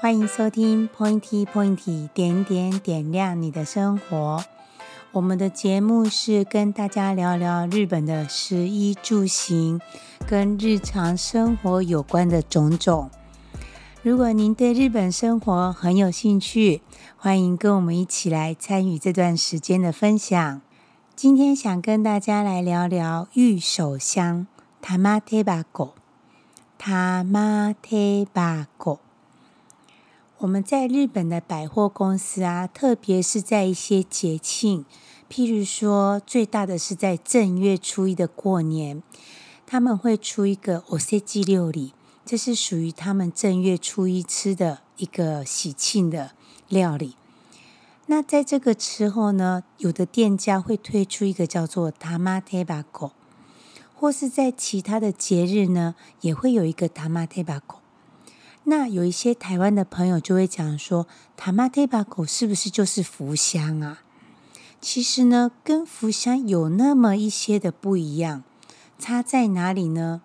欢迎收听 Pointy Pointy 点点点亮你的生活。我们的节目是跟大家聊聊日本的食衣住行，跟日常生活有关的种种。如果您对日本生活很有兴趣，欢迎跟我们一起来参与这段时间的分享。今天想跟大家来聊聊御手香。塔玛特巴狗，塔玛特巴狗。我们在日本的百货公司啊，特别是在一些节庆，譬如说最大的是在正月初一的过年，他们会出一个おせち料理，这是属于他们正月初一吃的一个喜庆的料理。那在这个时候呢，有的店家会推出一个叫做塔玛特巴狗。或是在其他的节日呢，也会有一个塔玛特巴狗。 那有一些台湾的朋友就会讲说，塔玛特巴狗是不是就是福香啊？其实呢，跟福香有那么一些的不一样，差在哪里呢？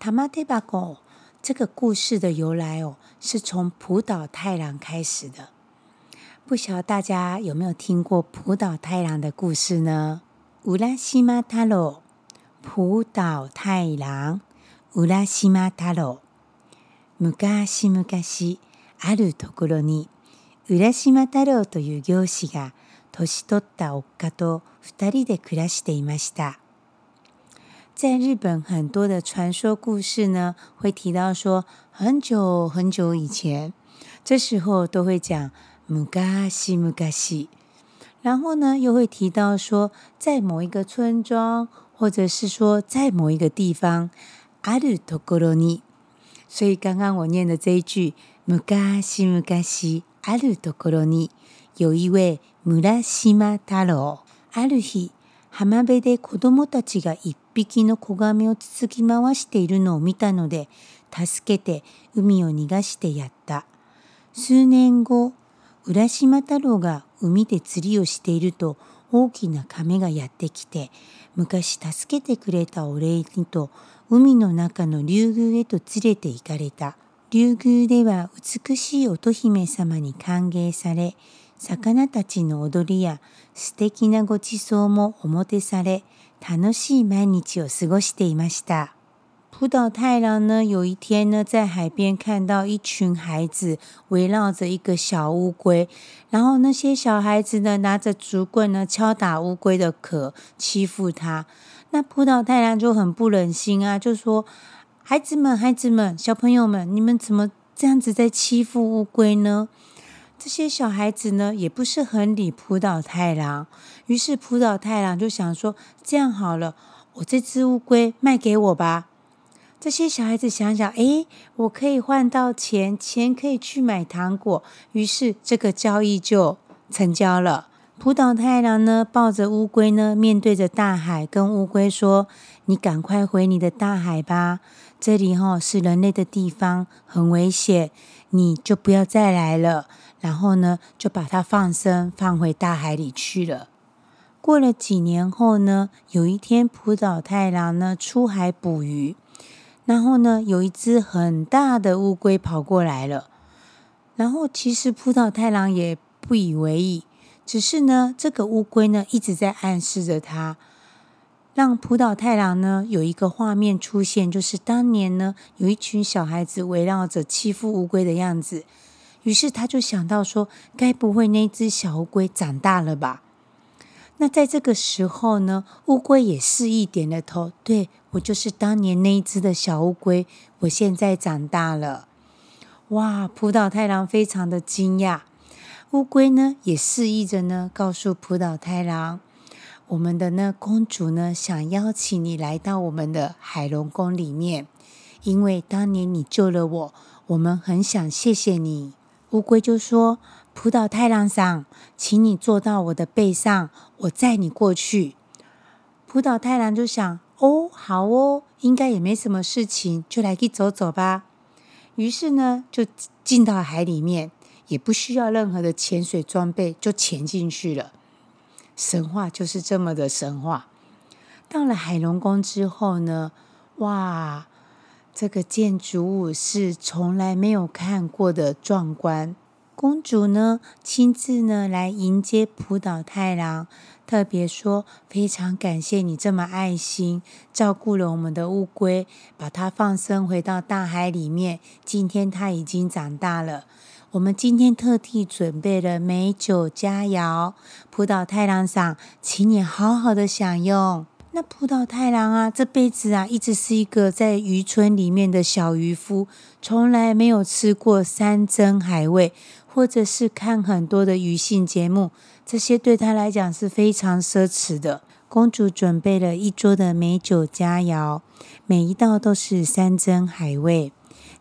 塔玛特巴狗这个故事的由来哦，是从浦岛太郎开始的。不晓得大家有没有听过浦岛太郎的故事呢？乌拉西玛塔罗。浦岛太郎、浦岛太郎。昔々あるところに浦岛太郎という渔师が年取ったおっかと二人で暮らしていました。在日本，很多的传说故事呢，会提到说很久很久以前，这时候都会讲昔々，然后呢，又会提到说在某一个村庄。或者是说，在某一个地方，あるところに。所以刚刚我念的这一句，昔々あるところに，有一位浦岛太郎。ある日、浜辺で子供たちが一匹の子亀をつつき回しているのを见たので、助けて海を逃がしてやった。数年后、浦岛太郎が海で钓りをしていると、大きな亀がやってきて、昔助けてくれたお礼にと海の中の竜宫へと连れて行かれた。竜宫では美しい乙姫様に歓迎され、鱼たちの踊りや素敌なご驰走もおもてされ、楽しい毎日を过ごしていました。浦岛太郎呢，有一天呢，在海边看到一群孩子围绕着一个小乌龟，然后那些小孩子呢，拿着竹棍呢，敲打乌龟的壳，欺负他。那浦岛太郎就很不忍心啊，就说：“孩子们，孩子们，小朋友们，你们怎么这样子在欺负乌龟呢？”这些小孩子呢，也不是很理浦岛太郎。于是浦岛太郎就想说：“这样好了，我这只乌龟卖给我吧。”这些小孩子想想，诶，我可以换到钱，钱可以去买糖果，于是这个交易就成交了。浦岛太郎呢，抱着乌龟呢，面对着大海，跟乌龟说：“你赶快回你的大海吧，这里哈是人类的地方，很危险，你就不要再来了。”然后呢，就把它放生，放回大海里去了。过了几年后呢，有一天，浦岛太郎呢出海捕鱼。然后呢，有一只很大的乌龟跑过来了。然后其实浦岛太郎也不以为意，只是呢，这个乌龟呢一直在暗示着他，让浦岛太郎呢有一个画面出现，就是当年呢有一群小孩子围绕着欺负乌龟的样子。于是他就想到说，该不会那只小乌龟长大了吧？那在这个时候呢，乌龟也示意点了头，对。我就是当年那一只的小乌龟，我现在长大了。哇，浦岛太郎非常的惊讶。乌龟呢也示意着呢，告诉浦岛太郎，我们的呢公主呢想邀请你来到我们的海龙宫里面，因为当年你救了我，我们很想谢谢你。乌龟就说：“浦岛太郎桑，请你坐到我的背上，我载你过去。”浦岛太郎就想。哦，好哦，应该也没什么事情，就来去走走吧。于是呢，就进到海里面，也不需要任何的潜水装备，就潜进去了。神话就是这么的神话。到了海龙宫之后呢，哇，这个建筑物是从来没有看过的壮观。公主呢，亲自呢来迎接浦岛太郎，特别说非常感谢你这么爱心，照顾了我们的乌龟，把它放生回到大海里面。今天它已经长大了，我们今天特地准备了美酒佳肴，浦岛太郎赏，请你好好的享用。那浦岛太郎啊，这辈子啊，一直是一个在渔村里面的小渔夫，从来没有吃过山珍海味，或者是看很多的鱼性节目，这些对他来讲是非常奢侈的。公主准备了一桌的美酒佳肴，每一道都是山珍海味，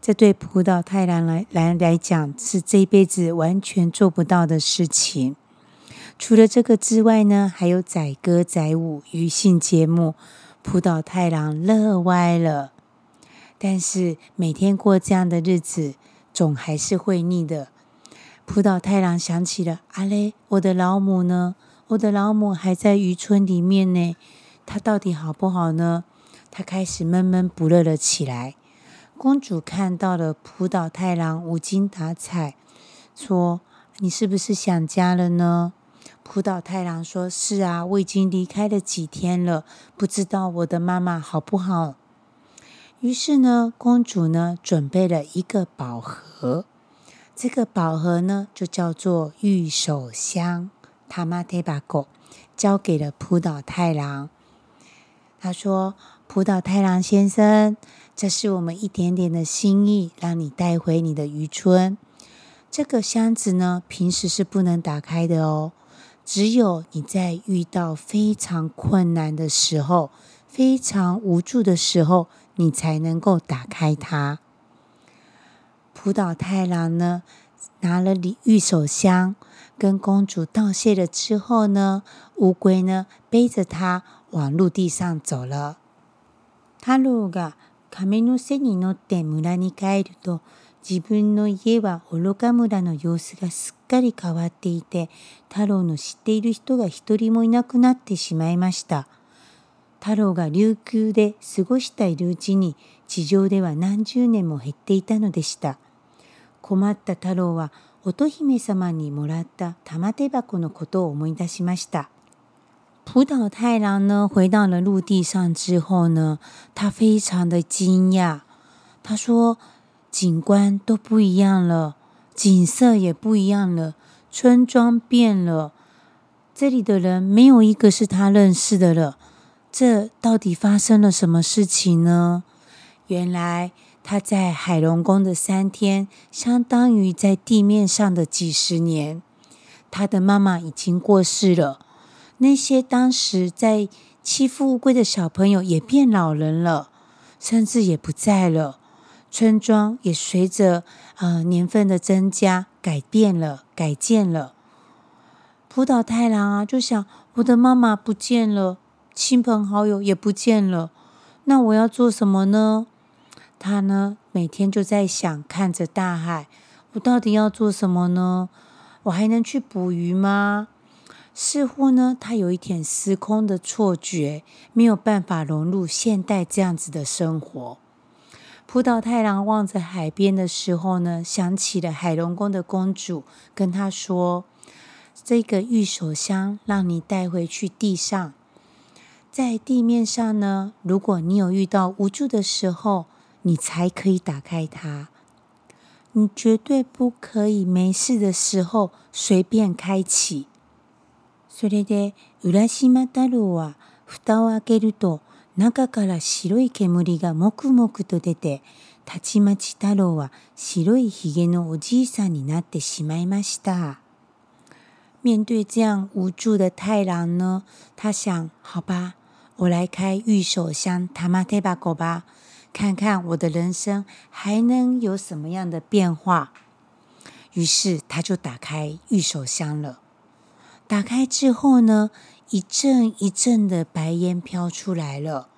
这对浦岛太郎来来来讲是这辈子完全做不到的事情。除了这个之外呢，还有载歌载舞、鱼性节目，浦岛太郎乐歪了。但是每天过这样的日子，总还是会腻的。浦岛太郎想起了阿勒，我的老母呢？我的老母还在渔村里面呢，她到底好不好呢？他开始闷闷不乐了起来。公主看到了浦岛太郎无精打采，说：“你是不是想家了呢？”浦岛太郎说：“是啊，我已经离开了几天了，不知道我的妈妈好不好。”于是呢，公主呢准备了一个宝盒，这个宝盒呢就叫做御守箱，塔玛特巴狗，交给了浦岛太郎。他说：“浦岛太郎先生，这是我们一点点的心意，让你带回你的渔村。这个箱子呢，平时是不能打开的哦。”只有你在遇到非常困难的时候、非常无助的时候，你才能够打开它。浦岛太郎呢，拿了玉手箱，跟公主道谢了之后呢，乌龟呢背着它往陆地上走了。太郎が亀の背に乗って村に帰ると。自分の家は愚か村の様子がすっかり変わっていて、太郎の知っている人が一人もいなくなってしまいました。太郎が琉球で过ごしているうちに、地上では何十年も减っていたのでした。困った太郎は乙姫様にもらった玉手箱のことを思い出しました。浦岛太郎呢，回到了陆地上之后呢，他非常的惊讶。他说。景观都不一样了，景色也不一样了，村庄变了，这里的人没有一个是他认识的了。这到底发生了什么事情呢？原来他在海龙宫的三天，相当于在地面上的几十年。他的妈妈已经过世了，那些当时在欺负乌龟的小朋友也变老人了，甚至也不在了。村庄也随着呃年份的增加改变了，改建了。浦岛太郎啊，就想我的妈妈不见了，亲朋好友也不见了，那我要做什么呢？他呢每天就在想，看着大海，我到底要做什么呢？我还能去捕鱼吗？似乎呢，他有一点时空的错觉，没有办法融入现代这样子的生活。浦岛太郎望着海边的时候呢，想起了海龙宫的公主，跟他说：“这个玉手箱让你带回去地上，在地面上呢，如果你有遇到无助的时候，你才可以打开它。你绝对不可以没事的时候随便开启。”それで浦岛太郎は盖を开けると。中から白い烟がもくもくと出て、たちまち太郎は白いひげのおじいさんになってしまいました。面对这样无助的太郎呢，他想：好吧，我来开御守箱玉手箱吧，看看我的人生还能有什么样的变化。于是他就打开御守箱了。打开之后呢，一阵一阵的白烟飘出来了。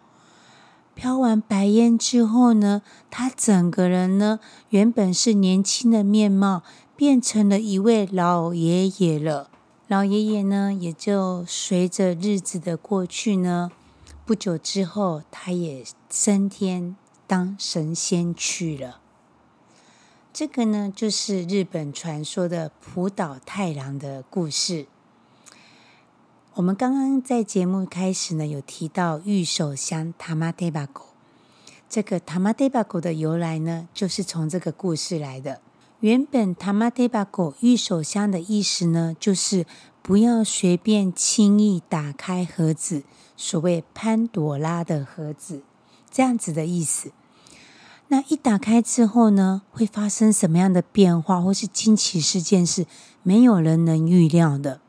飘完白烟之后呢，他整个人呢，原本是年轻的面貌，变成了一位老爷爷了。老爷爷呢，也就随着日子的过去呢，不久之后，他也升天当神仙去了。这个呢，就是日本传说的浦岛太郎的故事。我们刚刚在节目开始呢，有提到玉手香塔玛德巴狗。这个塔玛德巴狗的由来呢，就是从这个故事来的。原本塔玛德巴狗玉手箱的意思呢，就是不要随便轻易打开盒子，所谓潘朵拉的盒子，这样子的意思。那一打开之后呢，会发生什么样的变化，或是惊奇事件，是没有人能预料的。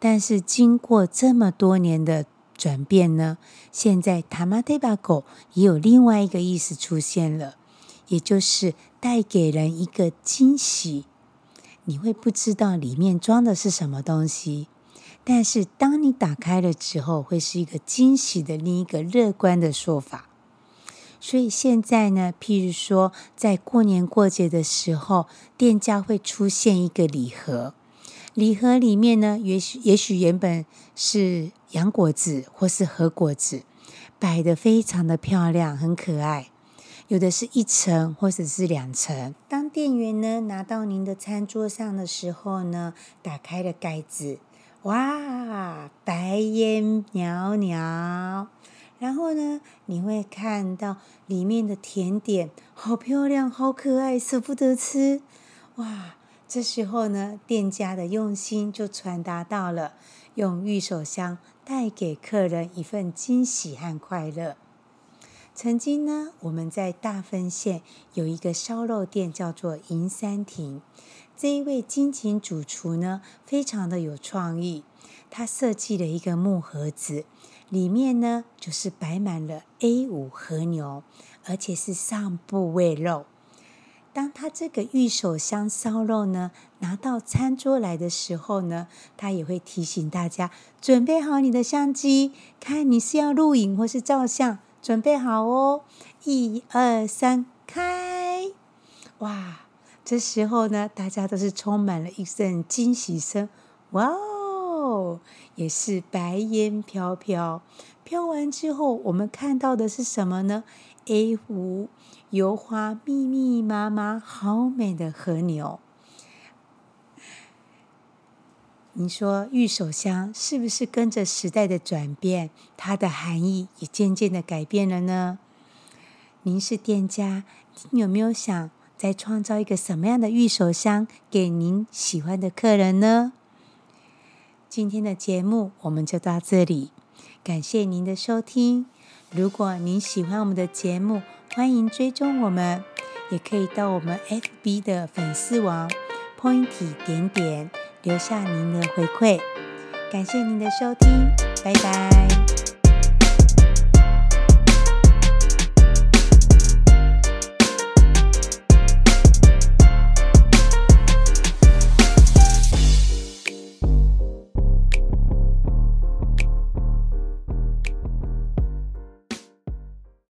但是经过这么多年的转变呢，现在玉手箱也有另外一个意思出现了，也就是带给人一个惊喜。你会不知道里面装的是什么东西，但是当你打开了之后，会是一个惊喜的另一个乐观的说法。所以现在呢，譬如说，在过年过节的时候，店家会出现一个礼盒，礼盒里面呢，也许也许原本是洋果子或是和果子，摆得非常的漂亮，很可爱。有的是一层或者是两层。当店员呢拿到您的餐桌上的时候呢，打开了盖子，哇，白烟袅袅。然后呢，你会看到里面的甜点，好漂亮，好可爱，舍不得吃。哇，这时候呢，店家的用心就传达到了，用玉手箱带给客人一份惊喜和快乐。曾经呢，我们在大分县有一个烧肉店，叫做银山亭。这一位金井主厨呢，非常的有创意，他设计了一个木盒子。里面呢，就是摆满了 A5 和牛，而且是上部位肉。当他这个御手香烧肉呢，拿到餐桌来的时候呢，他也会提醒大家准备好你的相机，看你是要录影或是照相，准备好哦，一二三，开！哇，这时候呢，大家都是充满了一阵惊喜声，哇！哦，也是白烟飘飘，飘完之后，我们看到的是什么呢？A5 油花密密麻麻，好美的和牛。你说玉手箱是不是跟着时代的转变，它的含义也渐渐的改变了呢？您是店家，您有没有想再创造一个什么样的玉手箱给您喜欢的客人呢？今天的节目我们就到这里，感谢您的收听。如果您喜欢我们的节目，欢迎追踪我们，也可以到我们 FB 的粉丝网 Point 点点留下您的回馈。感谢您的收听，拜拜。